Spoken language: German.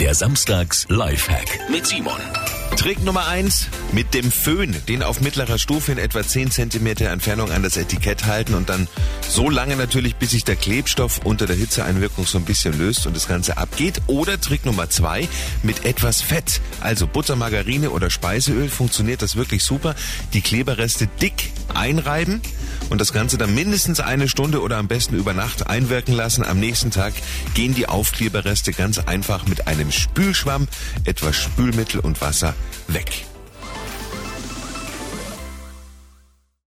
Der Samstags Lifehack mit Simon. Trick Nummer eins: mit dem Föhn, den auf mittlerer Stufe in etwa 10 cm Entfernung an das Etikett halten und dann so lange natürlich, bis sich der Klebstoff unter der Hitzeeinwirkung so ein bisschen löst und das Ganze abgeht. Oder Trick Nummer zwei: mit etwas Fett, also Butter, Margarine oder Speiseöl, funktioniert das wirklich super. Die Kleberreste dick einreiben und das Ganze dann mindestens eine Stunde oder am besten über Nacht einwirken lassen. Am nächsten Tag gehen die Aufkleberreste ganz einfach mit einem Spülschwamm, etwas Spülmittel und Wasser weg.